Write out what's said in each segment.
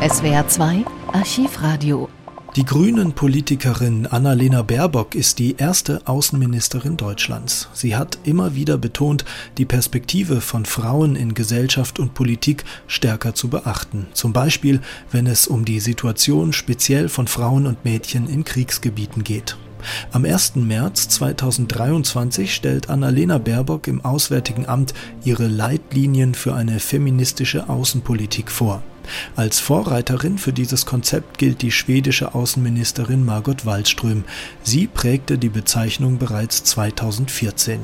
SWR 2 Archivradio. Die Grünen-Politikerin Annalena Baerbock ist die erste Außenministerin Deutschlands. Sie hat immer wieder betont, die Perspektive von Frauen in Gesellschaft und Politik stärker zu beachten. Zum Beispiel, wenn es um die Situation speziell von Frauen und Mädchen in Kriegsgebieten geht. Am 1. März 2023 stellt Annalena Baerbock im Auswärtigen Amt ihre Leitlinien für eine feministische Außenpolitik vor. Als Vorreiterin für dieses Konzept gilt die schwedische Außenministerin Margot Wallström. Sie prägte die Bezeichnung bereits 2014.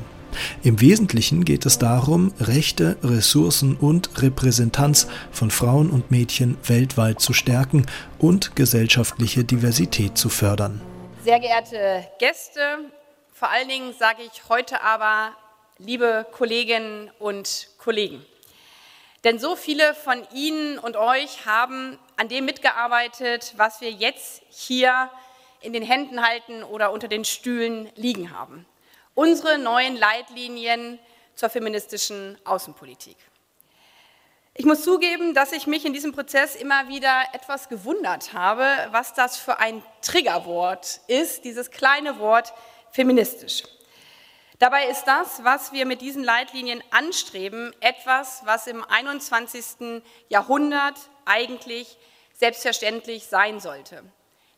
Im Wesentlichen geht es darum, Rechte, Ressourcen und Repräsentanz von Frauen und Mädchen weltweit zu stärken und gesellschaftliche Diversität zu fördern. Sehr geehrte Gäste, vor allen Dingen sage ich heute aber, liebe Kolleginnen und Kollegen. Denn so viele von Ihnen und euch haben an dem mitgearbeitet, was wir jetzt hier in den Händen halten oder unter den Stühlen liegen haben. Unsere neuen Leitlinien zur feministischen Außenpolitik. Ich muss zugeben, dass ich mich in diesem Prozess immer wieder etwas gewundert habe, was das für ein Triggerwort ist, dieses kleine Wort feministisch. Dabei ist das, was wir mit diesen Leitlinien anstreben, etwas, was im 21. Jahrhundert eigentlich selbstverständlich sein sollte.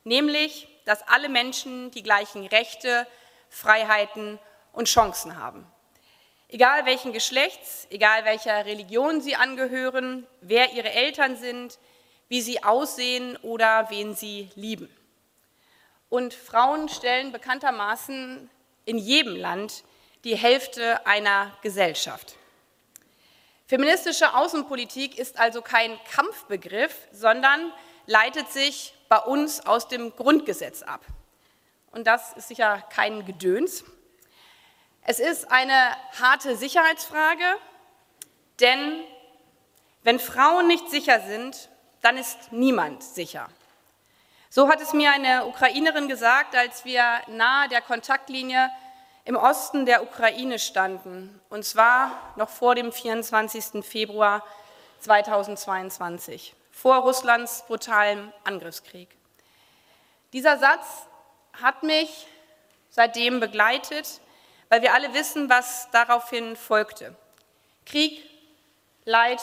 Nämlich, dass alle Menschen die gleichen Rechte, Freiheiten und Chancen haben. Egal welchen Geschlechts, egal welcher Religion sie angehören, wer ihre Eltern sind, wie sie aussehen oder wen sie lieben. Und Frauen stellen bekanntermaßen in jedem Land die Hälfte einer Gesellschaft. Feministische Außenpolitik ist also kein Kampfbegriff, sondern leitet sich bei uns aus dem Grundgesetz ab. Und das ist sicher kein Gedöns. Es ist eine harte Sicherheitsfrage, denn wenn Frauen nicht sicher sind, dann ist niemand sicher. So hat es mir eine Ukrainerin gesagt, als wir nahe der Kontaktlinie im Osten der Ukraine standen, und zwar noch vor dem 24. Februar 2022, vor Russlands brutalem Angriffskrieg. Dieser Satz hat mich seitdem begleitet, weil wir alle wissen, was daraufhin folgte. Krieg, Leid,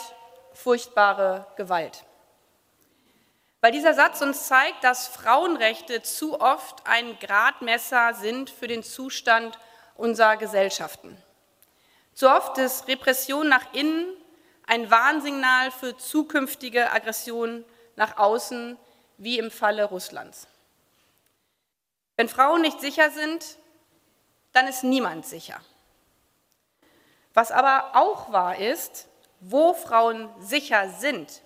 furchtbare Gewalt. Weil dieser Satz uns zeigt, dass Frauenrechte zu oft ein Gradmesser sind für den Zustand unserer Gesellschaften. Zu oft ist Repression nach innen ein Warnsignal für zukünftige Aggressionen nach außen, wie im Falle Russlands. Wenn Frauen nicht sicher sind, dann ist niemand sicher. Was aber auch wahr ist, wo Frauen sicher sind,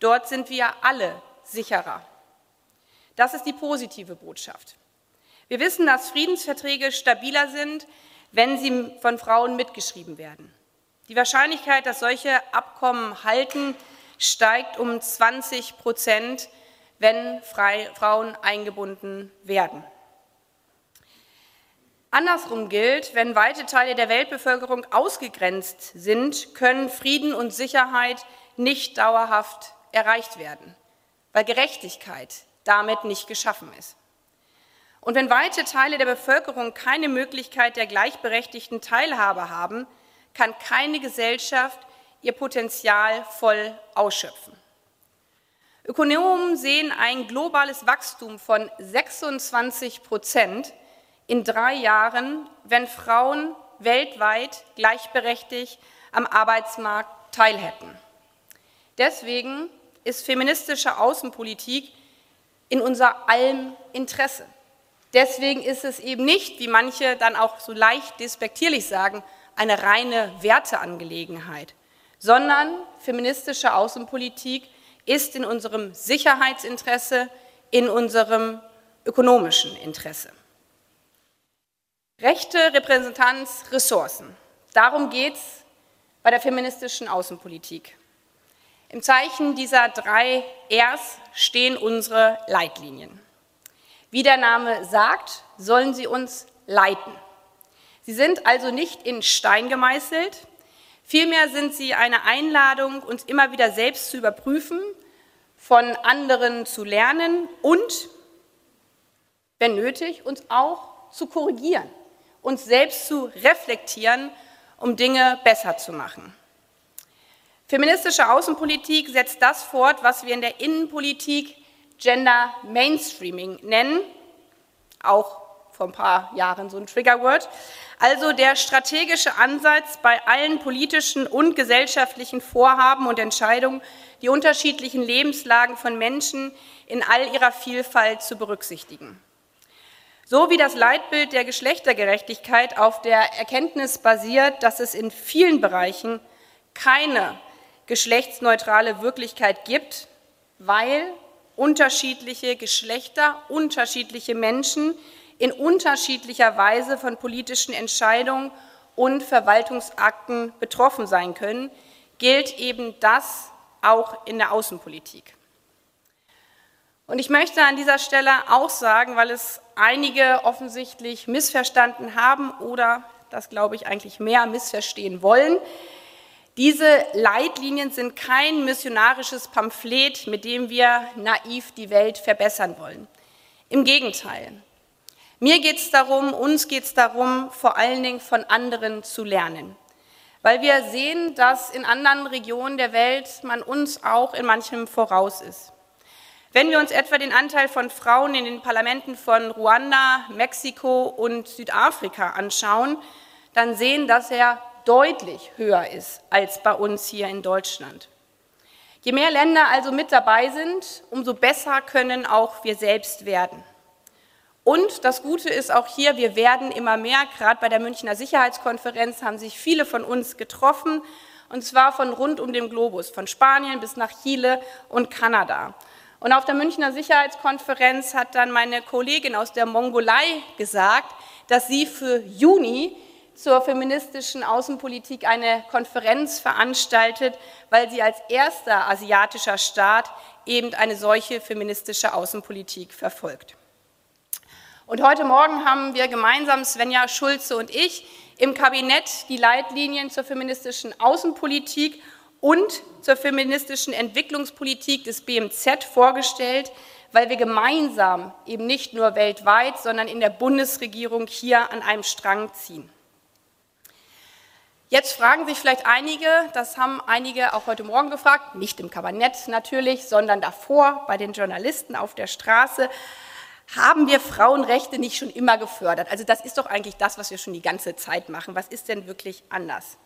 dort sind wir alle sicherer. Das ist die positive Botschaft. Wir wissen, dass Friedensverträge stabiler sind, wenn sie von Frauen mitgeschrieben werden. Die Wahrscheinlichkeit, dass solche Abkommen halten, steigt um 20 Prozent, wenn Frauen eingebunden werden. Andersrum gilt, wenn weite Teile der Weltbevölkerung ausgegrenzt sind, können Frieden und Sicherheit nicht dauerhaft erreicht werden, weil Gerechtigkeit damit nicht geschaffen ist. Und wenn weite Teile der Bevölkerung keine Möglichkeit der gleichberechtigten Teilhabe haben, kann keine Gesellschaft ihr Potenzial voll ausschöpfen. Ökonomen sehen ein globales Wachstum von 26 Prozent in drei Jahren, wenn Frauen weltweit gleichberechtigt am Arbeitsmarkt teilhätten. Deswegen ist feministische Außenpolitik in unser allem Interesse. Deswegen ist es eben nicht, wie manche dann auch so leicht despektierlich sagen, eine reine Werteangelegenheit, sondern feministische Außenpolitik ist in unserem Sicherheitsinteresse, in unserem ökonomischen Interesse. Rechte, Repräsentanz, Ressourcen. Darum geht es bei der feministischen Außenpolitik. Im Zeichen dieser drei Rs stehen unsere Leitlinien. Wie der Name sagt, sollen sie uns leiten. Sie sind also nicht in Stein gemeißelt, vielmehr sind sie eine Einladung, uns immer wieder selbst zu überprüfen, von anderen zu lernen und, wenn nötig, uns auch zu korrigieren, uns selbst zu reflektieren, um Dinge besser zu machen. Feministische Außenpolitik setzt das fort, was wir in der Innenpolitik Gender Mainstreaming nennen, auch vor ein paar Jahren so ein Triggerword, also der strategische Ansatz bei allen politischen und gesellschaftlichen Vorhaben und Entscheidungen, die unterschiedlichen Lebenslagen von Menschen in all ihrer Vielfalt zu berücksichtigen. So wie das Leitbild der Geschlechtergerechtigkeit auf der Erkenntnis basiert, dass es in vielen Bereichen keine geschlechtsneutrale Wirklichkeit gibt, weil unterschiedliche Geschlechter, unterschiedliche Menschen in unterschiedlicher Weise von politischen Entscheidungen und Verwaltungsakten betroffen sein können, gilt eben das auch in der Außenpolitik. Und ich möchte an dieser Stelle auch sagen, weil es einige offensichtlich missverstanden haben oder das glaube ich eigentlich mehr missverstehen wollen. Diese Leitlinien sind kein missionarisches Pamphlet, mit dem wir naiv die Welt verbessern wollen. Im Gegenteil. Mir geht es darum, uns geht es darum, vor allen Dingen von anderen zu lernen weil wir sehen, dass in anderen Regionen der Welt man uns auch in manchem voraus ist. Wenn wir uns etwa den Anteil von Frauen in den Parlamenten von Ruanda, Mexiko und Südafrika anschauen, dann sehen, dass er deutlich höher ist als bei uns hier in Deutschland. Je mehr Länder also mit dabei sind, umso besser können auch wir selbst werden. Und das Gute ist auch hier, wir werden immer mehr, gerade bei der Münchner Sicherheitskonferenz haben sich viele von uns getroffen, und zwar von rund um den Globus, von Spanien bis nach Chile und Kanada. Und auf der Münchner Sicherheitskonferenz hat dann meine Kollegin aus der Mongolei gesagt, dass sie für Juni zur feministischen Außenpolitik eine Konferenz veranstaltet, weil sie als erster asiatischer Staat eben eine solche feministische Außenpolitik verfolgt. Und heute Morgen haben wir gemeinsam, Svenja Schulze und ich, im Kabinett die Leitlinien zur feministischen Außenpolitik und zur feministischen Entwicklungspolitik des BMZ vorgestellt, weil wir gemeinsam eben nicht nur weltweit, sondern in der Bundesregierung hier an einem Strang ziehen. Jetzt fragen sich vielleicht einige, das haben einige auch heute Morgen gefragt, nicht im Kabinett natürlich, sondern davor bei den Journalisten auf der Straße, haben wir Frauenrechte nicht schon immer gefördert? Also das ist doch eigentlich das, was wir schon die ganze Zeit machen. Was ist denn wirklich anders?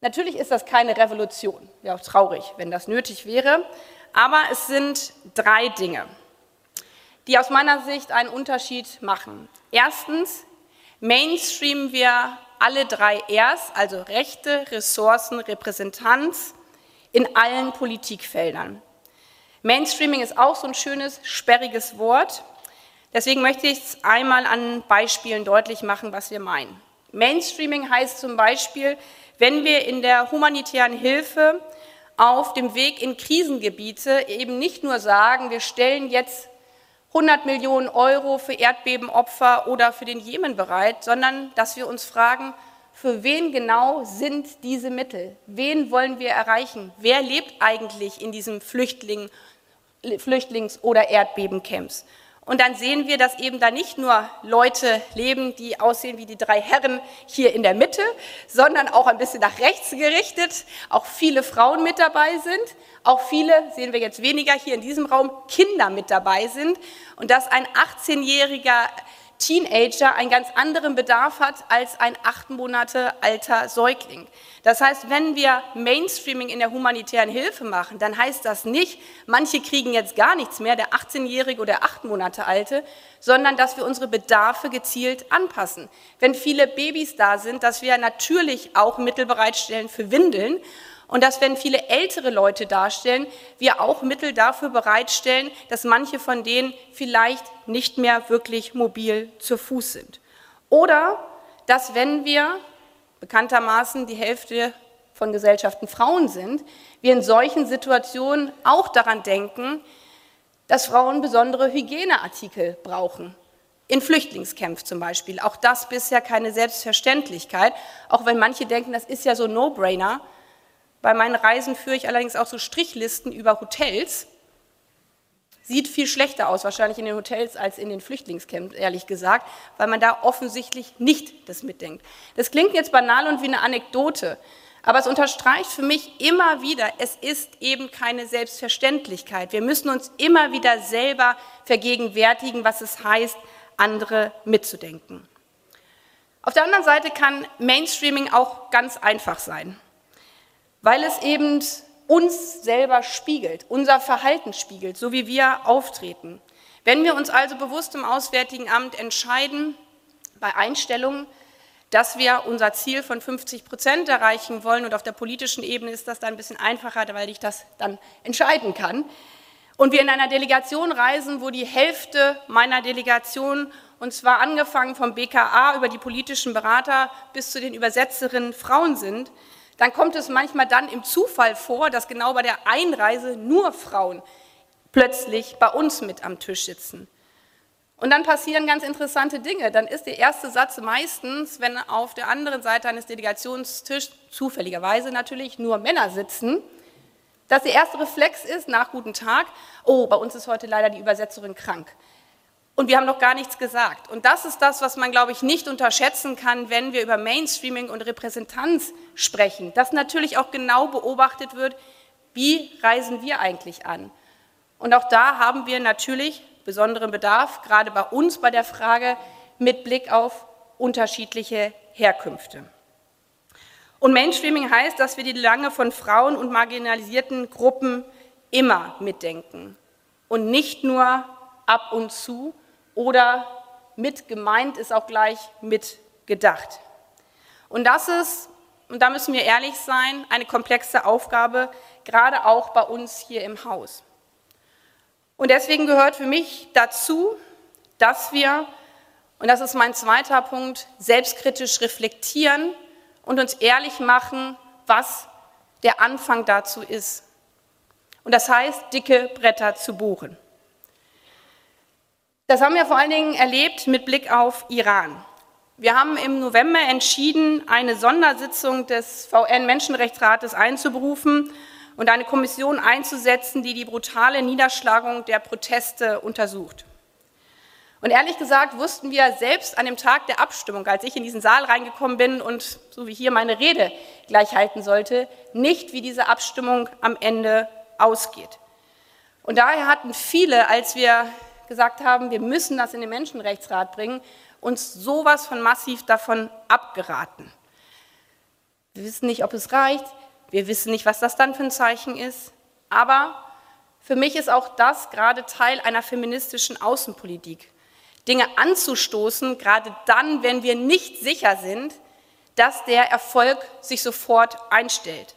Natürlich ist das keine Revolution. Wäre auch traurig, wenn das nötig wäre. Aber es sind drei Dinge, die aus meiner Sicht einen Unterschied machen. Erstens mainstreamen wir alle drei Rs, also Rechte, Ressourcen, Repräsentanz, in allen Politikfeldern. Mainstreaming ist auch so ein schönes, sperriges Wort. Deswegen möchte ich es einmal an Beispielen deutlich machen, was wir meinen. Mainstreaming heißt zum Beispiel, wenn wir in der humanitären Hilfe auf dem Weg in Krisengebiete eben nicht nur sagen, wir stellen jetzt 100 Millionen Euro für Erdbebenopfer oder für den Jemen bereit, sondern dass wir uns fragen, für wen genau sind diese Mittel? Wen wollen wir erreichen? Wer lebt eigentlich in diesem Flüchtling- Flüchtlings- oder Erdbebencamps. Und dann sehen wir, dass eben da nicht nur Leute leben, die aussehen wie die drei Herren hier in der Mitte, sondern auch ein bisschen nach rechts gerichtet, auch viele Frauen mit dabei sind, auch viele, sehen wir jetzt weniger hier in diesem Raum, Kinder mit dabei sind. Und dass ein 18-jähriger Teenager einen ganz anderen Bedarf hat als ein acht Monate alter Säugling. Das heißt, wenn wir Mainstreaming in der humanitären Hilfe machen, dann heißt das nicht, manche kriegen jetzt gar nichts mehr, der 18-jährige oder acht Monate alte, sondern dass wir unsere Bedarfe gezielt anpassen. Wenn viele Babys da sind, dass wir natürlich auch Mittel bereitstellen für Windeln und dass, wenn viele ältere Leute darstellen, wir auch Mittel dafür bereitstellen, dass manche von denen vielleicht nicht mehr wirklich mobil zu Fuß sind. Oder dass, wenn wir bekanntermaßen die Hälfte von Gesellschaften Frauen sind, wir in solchen Situationen auch daran denken, dass Frauen besondere Hygieneartikel brauchen. In Flüchtlingskämpfen zum Beispiel. Auch das bisher keine Selbstverständlichkeit, auch wenn manche denken, das ist ja so No-Brainer. Bei meinen Reisen führe ich allerdings auch so Strichlisten über Hotels. Sieht viel schlechter aus, wahrscheinlich in den Hotels als in den Flüchtlingscamps, ehrlich gesagt, weil man da offensichtlich nicht das mitdenkt. Das klingt jetzt banal und wie eine Anekdote, aber es unterstreicht für mich immer wieder, es ist eben keine Selbstverständlichkeit. Wir müssen uns immer wieder selber vergegenwärtigen, was es heißt, andere mitzudenken. Auf der anderen Seite kann Mainstreaming auch ganz einfach sein, weil es eben uns selber spiegelt, unser Verhalten spiegelt, so wie wir auftreten. Wenn wir uns also bewusst im Auswärtigen Amt entscheiden, bei Einstellungen, dass wir unser Ziel von 50 Prozent erreichen wollen, und auf der politischen Ebene ist das dann ein bisschen einfacher, weil ich das dann entscheiden kann, und wir in einer Delegation reisen, wo die Hälfte meiner Delegation und zwar angefangen vom BKA über die politischen Berater bis zu den Übersetzerinnen Frauen sind, dann kommt es manchmal dann im Zufall vor, dass genau bei der Einreise nur Frauen plötzlich bei uns mit am Tisch sitzen. Und dann passieren ganz interessante Dinge. Dann ist der erste Satz meistens, wenn auf der anderen Seite eines Delegationstischs zufälligerweise natürlich nur Männer sitzen, dass der erste Reflex ist nach guten Tag, oh, bei uns ist heute leider die Übersetzerin krank und wir haben noch gar nichts gesagt. Und das ist das, was man, glaube ich, nicht unterschätzen kann, wenn wir über Mainstreaming und Repräsentanz sprechen, dass natürlich auch genau beobachtet wird, wie reisen wir eigentlich an. Und auch da haben wir natürlich besonderen Bedarf, gerade bei uns bei der Frage mit Blick auf unterschiedliche Herkünfte. Und Mainstreaming heißt, dass wir die Lange von Frauen und marginalisierten Gruppen immer mitdenken und nicht nur ab und zu, oder mit gemeint ist auch gleich mit gedacht. Und das ist, und da müssen wir ehrlich sein, eine komplexe Aufgabe, gerade auch bei uns hier im Haus. Und deswegen gehört für mich dazu, dass wir, und das ist mein zweiter Punkt, selbstkritisch reflektieren und uns ehrlich machen, was der Anfang dazu ist. Und das heißt, dicke Bretter zu bohren. Das haben wir vor allen Dingen erlebt mit Blick auf Iran. Wir haben im November entschieden, eine Sondersitzung des VN-Menschenrechtsrates einzuberufen und eine Kommission einzusetzen, die die brutale Niederschlagung der Proteste untersucht. Und ehrlich gesagt wussten wir selbst an dem Tag der Abstimmung, als ich in diesen Saal reingekommen bin und so wie hier meine Rede gleich halten sollte, nicht, wie diese Abstimmung am Ende ausgeht. Und daher hatten viele, als wir gesagt haben, wir müssen das in den Menschenrechtsrat bringen, uns sowas von massiv davon abgeraten. Wir wissen nicht, ob es reicht, wir wissen nicht, was das dann für ein Zeichen ist, aber für mich ist auch das gerade Teil einer feministischen Außenpolitik. Dinge anzustoßen, gerade dann, wenn wir nicht sicher sind, dass der Erfolg sich sofort einstellt.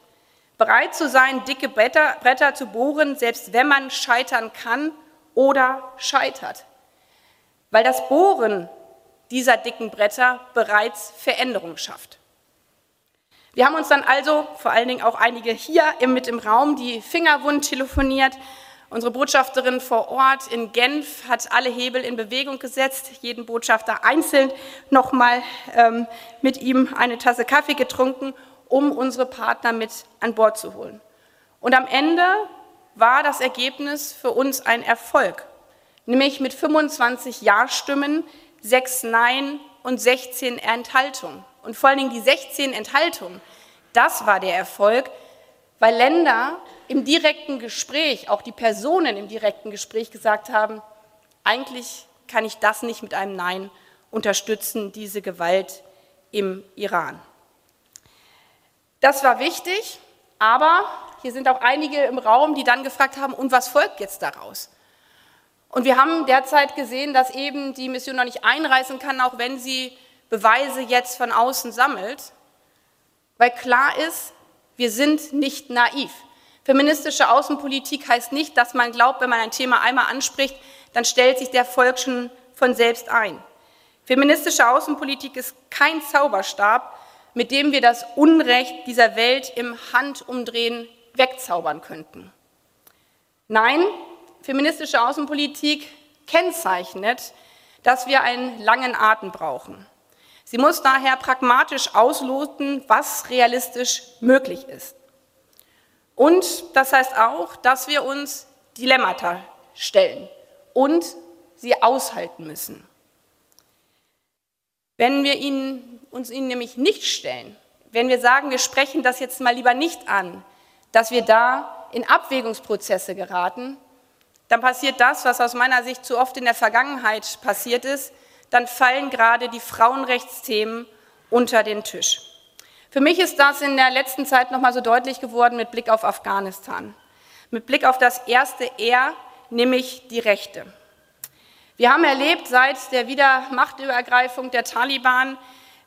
Bereit zu sein, dicke Bretter, Bretter zu bohren, selbst wenn man scheitern kann oder scheitert, weil das Bohren dieser dicken Bretter bereits Veränderung schafft. Wir haben uns dann also, vor allen Dingen auch einige hier mit im Raum, die Fingerwund telefoniert. Unsere Botschafterin vor Ort in Genf hat alle Hebel in Bewegung gesetzt, jeden Botschafter einzeln nochmal ähm, mit ihm eine Tasse Kaffee getrunken, um unsere Partner mit an Bord zu holen. Und am Ende war das Ergebnis für uns ein Erfolg, nämlich mit 25 Ja-Stimmen, 6 Nein und 16 Enthaltungen. Und vor allen Dingen die 16 Enthaltungen, das war der Erfolg, weil Länder im direkten Gespräch, auch die Personen im direkten Gespräch gesagt haben, eigentlich kann ich das nicht mit einem Nein unterstützen, diese Gewalt im Iran. Das war wichtig, aber hier sind auch einige im Raum, die dann gefragt haben, und was folgt jetzt daraus? Und wir haben derzeit gesehen, dass eben die Mission noch nicht einreißen kann, auch wenn sie Beweise jetzt von außen sammelt, weil klar ist, wir sind nicht naiv. Feministische Außenpolitik heißt nicht, dass man glaubt, wenn man ein Thema einmal anspricht, dann stellt sich der Volk schon von selbst ein. Feministische Außenpolitik ist kein Zauberstab, mit dem wir das Unrecht dieser Welt im Handumdrehen wegzaubern könnten. Nein, feministische Außenpolitik kennzeichnet, dass wir einen langen Atem brauchen. Sie muss daher pragmatisch ausloten, was realistisch möglich ist. Und das heißt auch, dass wir uns Dilemmata stellen und sie aushalten müssen. Wenn wir ihnen, uns ihnen nämlich nicht stellen, wenn wir sagen, wir sprechen das jetzt mal lieber nicht an, dass wir da in Abwägungsprozesse geraten, dann passiert das, was aus meiner Sicht zu oft in der Vergangenheit passiert ist, dann fallen gerade die Frauenrechtsthemen unter den Tisch. Für mich ist das in der letzten Zeit noch mal so deutlich geworden mit Blick auf Afghanistan, mit Blick auf das erste R, nämlich die Rechte. Wir haben erlebt seit der Wiedermachtübergreifung der Taliban,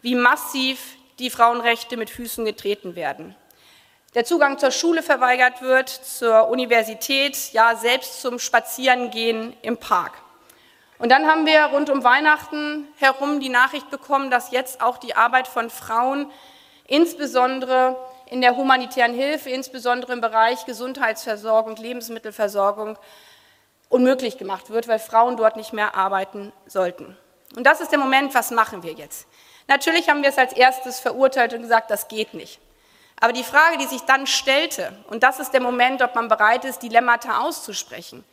wie massiv die Frauenrechte mit Füßen getreten werden. Der Zugang zur Schule verweigert wird, zur Universität, ja selbst zum Spazierengehen im Park. Und dann haben wir rund um Weihnachten herum die Nachricht bekommen, dass jetzt auch die Arbeit von Frauen insbesondere in der humanitären Hilfe, insbesondere im Bereich Gesundheitsversorgung, Lebensmittelversorgung, unmöglich gemacht wird, weil Frauen dort nicht mehr arbeiten sollten. Und das ist der Moment, was machen wir jetzt? Natürlich haben wir es als erstes verurteilt und gesagt, das geht nicht. Aber die Frage, die sich dann stellte, und das ist der Moment, ob man bereit ist, Dilemmata auszusprechen,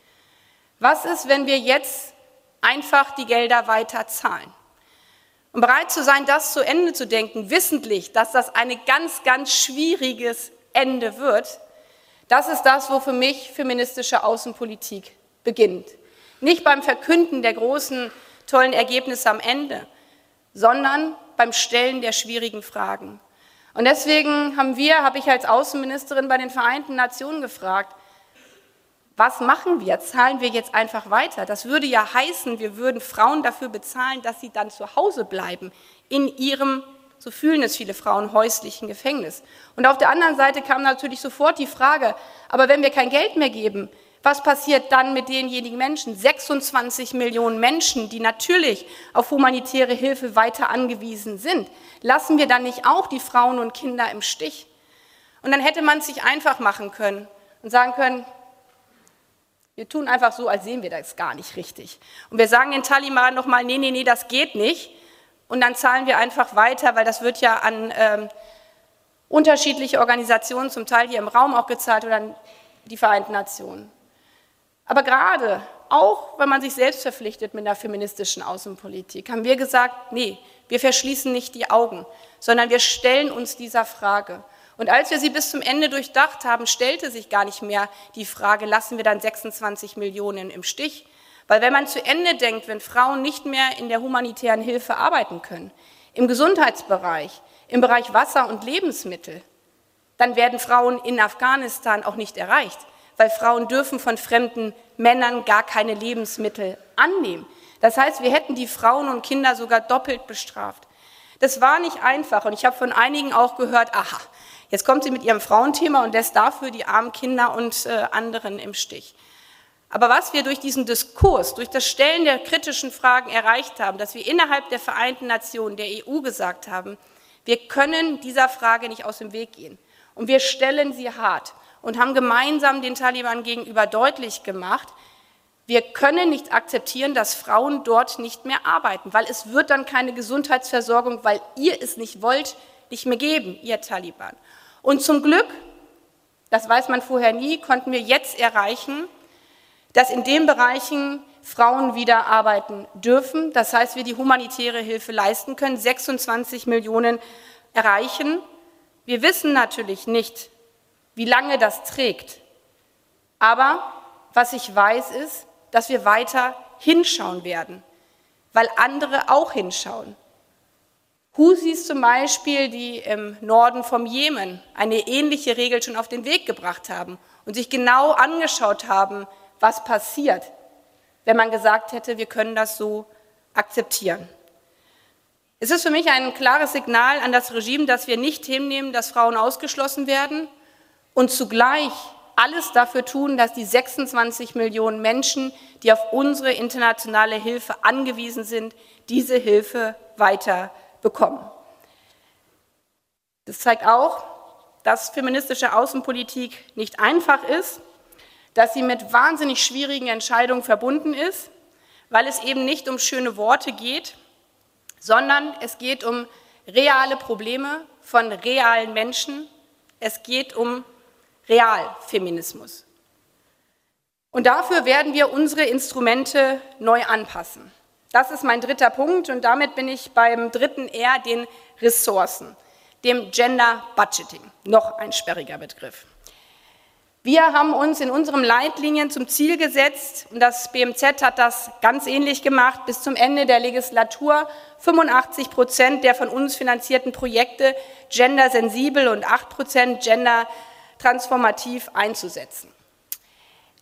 was ist, wenn wir jetzt einfach die Gelder weiter zahlen? Und bereit zu sein, das zu Ende zu denken, wissentlich, dass das ein ganz, ganz schwieriges Ende wird, das ist das, wo für mich feministische Außenpolitik beginnt. Nicht beim Verkünden der großen, tollen Ergebnisse am Ende, sondern beim Stellen der schwierigen Fragen. Und deswegen haben wir, habe ich als Außenministerin bei den Vereinten Nationen gefragt, was machen wir? Zahlen wir jetzt einfach weiter? Das würde ja heißen, wir würden Frauen dafür bezahlen, dass sie dann zu Hause bleiben, in ihrem, so fühlen es viele Frauen, häuslichen Gefängnis. Und auf der anderen Seite kam natürlich sofort die Frage, aber wenn wir kein Geld mehr geben, was passiert dann mit denjenigen Menschen, 26 Millionen Menschen, die natürlich auf humanitäre Hilfe weiter angewiesen sind? Lassen wir dann nicht auch die Frauen und Kinder im Stich? Und dann hätte man es sich einfach machen können und sagen können, wir tun einfach so, als sehen wir das gar nicht richtig. Und wir sagen den Taliban nochmal, nee, nee, nee, das geht nicht. Und dann zahlen wir einfach weiter, weil das wird ja an ähm, unterschiedliche Organisationen, zum Teil hier im Raum auch gezahlt oder an die Vereinten Nationen. Aber gerade, auch wenn man sich selbst verpflichtet mit einer feministischen Außenpolitik, haben wir gesagt, nee, wir verschließen nicht die Augen, sondern wir stellen uns dieser Frage. Und als wir sie bis zum Ende durchdacht haben, stellte sich gar nicht mehr die Frage, lassen wir dann 26 Millionen im Stich? Weil wenn man zu Ende denkt, wenn Frauen nicht mehr in der humanitären Hilfe arbeiten können, im Gesundheitsbereich, im Bereich Wasser und Lebensmittel, dann werden Frauen in Afghanistan auch nicht erreicht, weil Frauen dürfen von fremden Männern gar keine Lebensmittel annehmen. Das heißt, wir hätten die Frauen und Kinder sogar doppelt bestraft. Das war nicht einfach und ich habe von einigen auch gehört, aha, Jetzt kommt sie mit ihrem Frauenthema und lässt dafür die armen Kinder und äh, anderen im Stich. Aber was wir durch diesen Diskurs, durch das Stellen der kritischen Fragen erreicht haben, dass wir innerhalb der Vereinten Nationen, der EU gesagt haben, wir können dieser Frage nicht aus dem Weg gehen. Und wir stellen sie hart und haben gemeinsam den Taliban gegenüber deutlich gemacht, wir können nicht akzeptieren, dass Frauen dort nicht mehr arbeiten, weil es wird dann keine Gesundheitsversorgung, weil ihr es nicht wollt, nicht mehr geben, ihr Taliban. Und zum Glück, das weiß man vorher nie, konnten wir jetzt erreichen, dass in den Bereichen Frauen wieder arbeiten dürfen. Das heißt, wir die humanitäre Hilfe leisten können, 26 Millionen erreichen. Wir wissen natürlich nicht, wie lange das trägt. Aber was ich weiß, ist, dass wir weiter hinschauen werden, weil andere auch hinschauen. Husis zum Beispiel, die im Norden vom Jemen eine ähnliche Regel schon auf den Weg gebracht haben und sich genau angeschaut haben, was passiert, wenn man gesagt hätte, wir können das so akzeptieren. Es ist für mich ein klares Signal an das Regime, dass wir nicht hinnehmen, dass Frauen ausgeschlossen werden und zugleich alles dafür tun, dass die 26 Millionen Menschen, die auf unsere internationale Hilfe angewiesen sind, diese Hilfe weiter bekommen. Das zeigt auch, dass feministische Außenpolitik nicht einfach ist, dass sie mit wahnsinnig schwierigen Entscheidungen verbunden ist, weil es eben nicht um schöne Worte geht, sondern es geht um reale Probleme von realen Menschen. Es geht um Realfeminismus. Und dafür werden wir unsere Instrumente neu anpassen. Das ist mein dritter Punkt und damit bin ich beim dritten R, den Ressourcen, dem Gender Budgeting. Noch ein sperriger Begriff. Wir haben uns in unserem Leitlinien zum Ziel gesetzt, und das BMZ hat das ganz ähnlich gemacht, bis zum Ende der Legislatur 85 Prozent der von uns finanzierten Projekte gendersensibel und 8 Prozent gendertransformativ einzusetzen.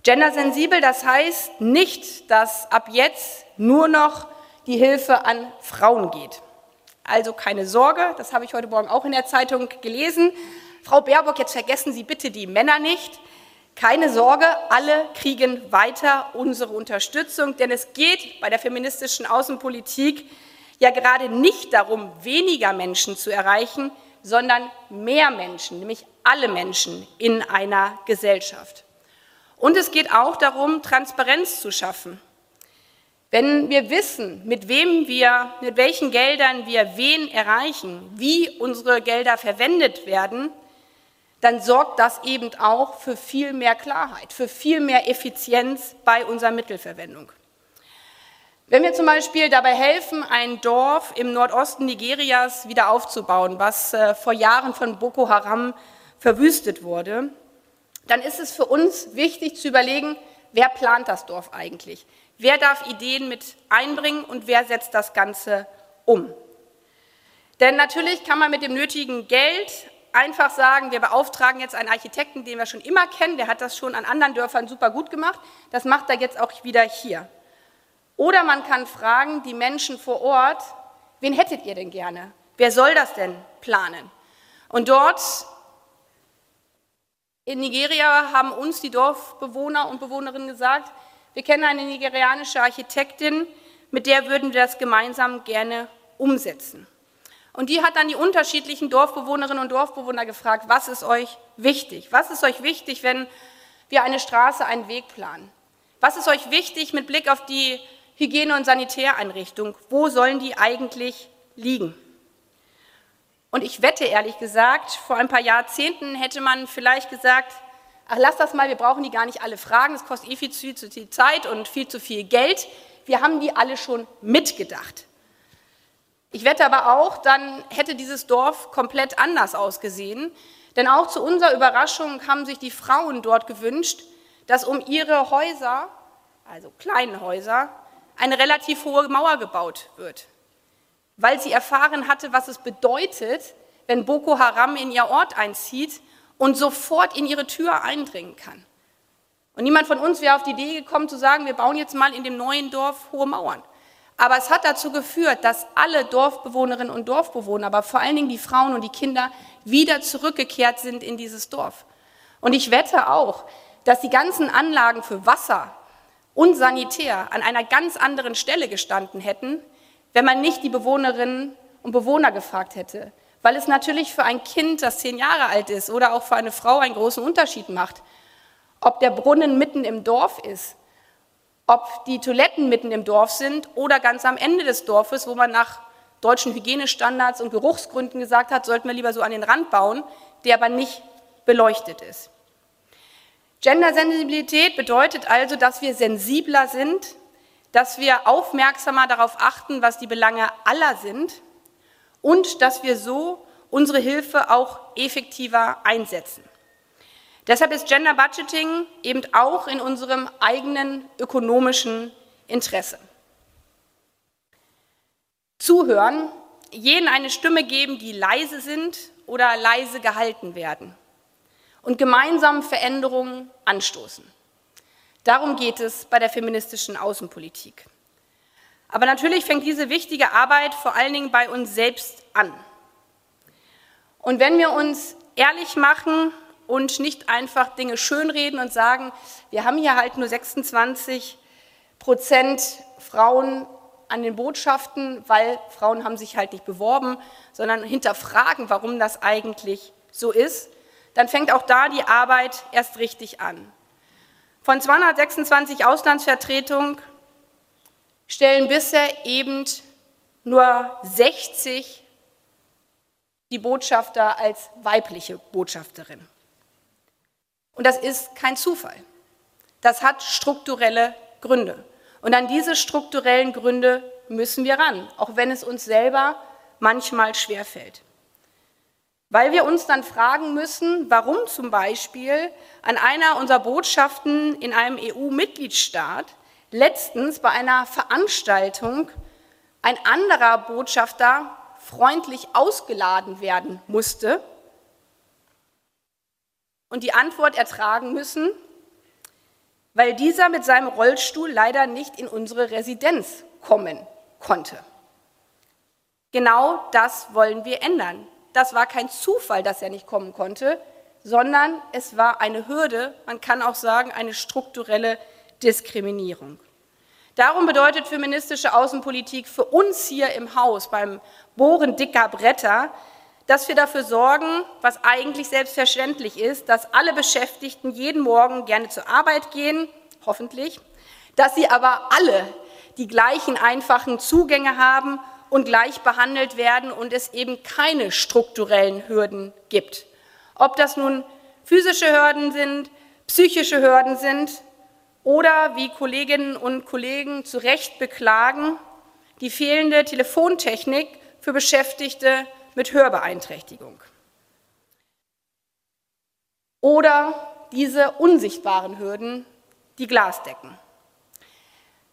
Gendersensibel, das heißt nicht, dass ab jetzt nur noch die Hilfe an Frauen geht. Also keine Sorge, das habe ich heute Morgen auch in der Zeitung gelesen. Frau Baerbock, jetzt vergessen Sie bitte die Männer nicht. Keine Sorge, alle kriegen weiter unsere Unterstützung, denn es geht bei der feministischen Außenpolitik ja gerade nicht darum, weniger Menschen zu erreichen, sondern mehr Menschen, nämlich alle Menschen in einer Gesellschaft. Und es geht auch darum, Transparenz zu schaffen. Wenn wir wissen, mit wem wir, mit welchen Geldern wir wen erreichen, wie unsere Gelder verwendet werden, dann sorgt das eben auch für viel mehr Klarheit, für viel mehr Effizienz bei unserer Mittelverwendung. Wenn wir zum Beispiel dabei helfen, ein Dorf im Nordosten Nigerias wieder aufzubauen, was äh, vor Jahren von Boko Haram verwüstet wurde, dann ist es für uns wichtig zu überlegen, wer plant das Dorf eigentlich? Wer darf Ideen mit einbringen und wer setzt das Ganze um? Denn natürlich kann man mit dem nötigen Geld einfach sagen, wir beauftragen jetzt einen Architekten, den wir schon immer kennen, der hat das schon an anderen Dörfern super gut gemacht, das macht er jetzt auch wieder hier. Oder man kann fragen, die Menschen vor Ort, wen hättet ihr denn gerne? Wer soll das denn planen? Und dort in Nigeria haben uns die Dorfbewohner und Bewohnerinnen gesagt, wir kennen eine nigerianische Architektin, mit der würden wir das gemeinsam gerne umsetzen. Und die hat dann die unterschiedlichen Dorfbewohnerinnen und Dorfbewohner gefragt, was ist euch wichtig? Was ist euch wichtig, wenn wir eine Straße, einen Weg planen? Was ist euch wichtig mit Blick auf die Hygiene- und Sanitäreinrichtung? Wo sollen die eigentlich liegen? Und ich wette ehrlich gesagt, vor ein paar Jahrzehnten hätte man vielleicht gesagt, ach lass das mal, wir brauchen die gar nicht alle fragen, es kostet eh viel zu viel Zeit und viel zu viel Geld. Wir haben die alle schon mitgedacht. Ich wette aber auch, dann hätte dieses Dorf komplett anders ausgesehen. Denn auch zu unserer Überraschung haben sich die Frauen dort gewünscht, dass um ihre Häuser, also kleine Häuser, eine relativ hohe Mauer gebaut wird weil sie erfahren hatte, was es bedeutet, wenn Boko Haram in ihr Ort einzieht und sofort in ihre Tür eindringen kann. Und niemand von uns wäre auf die Idee gekommen zu sagen, wir bauen jetzt mal in dem neuen Dorf hohe Mauern. Aber es hat dazu geführt, dass alle Dorfbewohnerinnen und Dorfbewohner, aber vor allen Dingen die Frauen und die Kinder wieder zurückgekehrt sind in dieses Dorf. Und ich wette auch, dass die ganzen Anlagen für Wasser und Sanitär an einer ganz anderen Stelle gestanden hätten, wenn man nicht die Bewohnerinnen und Bewohner gefragt hätte. Weil es natürlich für ein Kind, das zehn Jahre alt ist oder auch für eine Frau einen großen Unterschied macht, ob der Brunnen mitten im Dorf ist, ob die Toiletten mitten im Dorf sind oder ganz am Ende des Dorfes, wo man nach deutschen Hygienestandards und Geruchsgründen gesagt hat, sollten wir lieber so an den Rand bauen, der aber nicht beleuchtet ist. Gendersensibilität bedeutet also, dass wir sensibler sind dass wir aufmerksamer darauf achten, was die Belange aller sind und dass wir so unsere Hilfe auch effektiver einsetzen. Deshalb ist Gender Budgeting eben auch in unserem eigenen ökonomischen Interesse. Zuhören, jenen eine Stimme geben, die leise sind oder leise gehalten werden und gemeinsam Veränderungen anstoßen. Darum geht es bei der feministischen Außenpolitik. Aber natürlich fängt diese wichtige Arbeit vor allen Dingen bei uns selbst an. Und wenn wir uns ehrlich machen und nicht einfach Dinge schönreden und sagen, wir haben hier halt nur 26 Prozent Frauen an den Botschaften, weil Frauen haben sich halt nicht beworben, sondern hinterfragen, warum das eigentlich so ist, dann fängt auch da die Arbeit erst richtig an. Von 226 Auslandsvertretungen stellen bisher eben nur 60 die Botschafter als weibliche Botschafterin. Und das ist kein Zufall. Das hat strukturelle Gründe. Und an diese strukturellen Gründe müssen wir ran, auch wenn es uns selber manchmal schwerfällt. Weil wir uns dann fragen müssen, warum zum Beispiel an einer unserer Botschaften in einem EU-Mitgliedstaat letztens bei einer Veranstaltung ein anderer Botschafter freundlich ausgeladen werden musste und die Antwort ertragen müssen, weil dieser mit seinem Rollstuhl leider nicht in unsere Residenz kommen konnte. Genau das wollen wir ändern. Das war kein Zufall, dass er nicht kommen konnte, sondern es war eine Hürde, man kann auch sagen, eine strukturelle Diskriminierung. Darum bedeutet feministische Außenpolitik für uns hier im Haus beim Bohren dicker Bretter, dass wir dafür sorgen, was eigentlich selbstverständlich ist, dass alle Beschäftigten jeden Morgen gerne zur Arbeit gehen, hoffentlich, dass sie aber alle die gleichen einfachen Zugänge haben und gleich behandelt werden und es eben keine strukturellen Hürden gibt. Ob das nun physische Hürden sind, psychische Hürden sind oder, wie Kolleginnen und Kollegen zu Recht beklagen, die fehlende Telefontechnik für Beschäftigte mit Hörbeeinträchtigung. Oder diese unsichtbaren Hürden, die Glasdecken.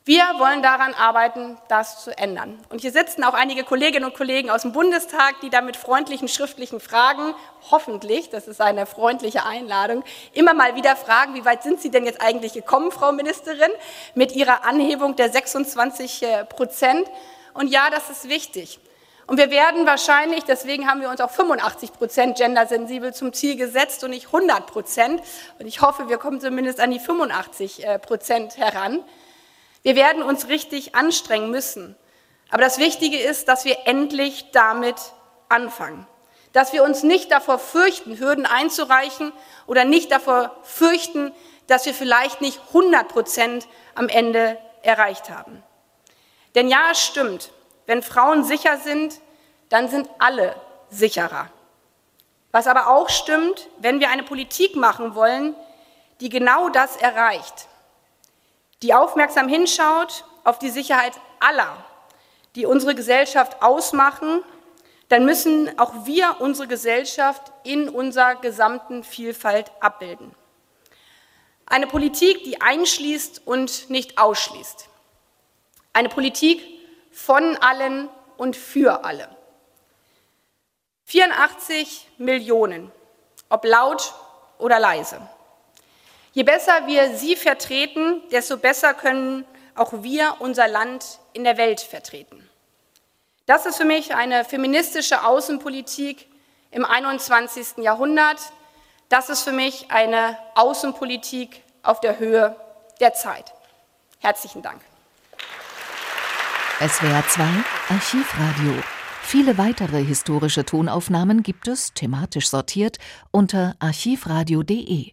Wir wollen daran arbeiten, das zu ändern. Und hier sitzen auch einige Kolleginnen und Kollegen aus dem Bundestag, die da mit freundlichen schriftlichen Fragen, hoffentlich, das ist eine freundliche Einladung, immer mal wieder fragen, wie weit sind Sie denn jetzt eigentlich gekommen, Frau Ministerin, mit Ihrer Anhebung der 26 äh, Prozent? Und ja, das ist wichtig. Und wir werden wahrscheinlich, deswegen haben wir uns auch 85 Prozent gendersensibel zum Ziel gesetzt und nicht 100 Prozent. Und ich hoffe, wir kommen zumindest an die 85 äh, Prozent heran. Wir werden uns richtig anstrengen müssen. Aber das Wichtige ist, dass wir endlich damit anfangen. Dass wir uns nicht davor fürchten, Hürden einzureichen oder nicht davor fürchten, dass wir vielleicht nicht 100 Prozent am Ende erreicht haben. Denn ja, es stimmt, wenn Frauen sicher sind, dann sind alle sicherer. Was aber auch stimmt, wenn wir eine Politik machen wollen, die genau das erreicht, die aufmerksam hinschaut auf die Sicherheit aller, die unsere Gesellschaft ausmachen, dann müssen auch wir unsere Gesellschaft in unserer gesamten Vielfalt abbilden. Eine Politik, die einschließt und nicht ausschließt. Eine Politik, von allen und für alle. 84 Millionen, ob laut oder leise. Je besser wir sie vertreten, desto besser können auch wir unser Land in der Welt vertreten. Das ist für mich eine feministische Außenpolitik im 21. Jahrhundert. Das ist für mich eine Außenpolitik auf der Höhe der Zeit. Herzlichen Dank. SWR 2 Archivradio. Viele weitere historische Tonaufnahmen gibt es, thematisch sortiert, unter archivradio.de.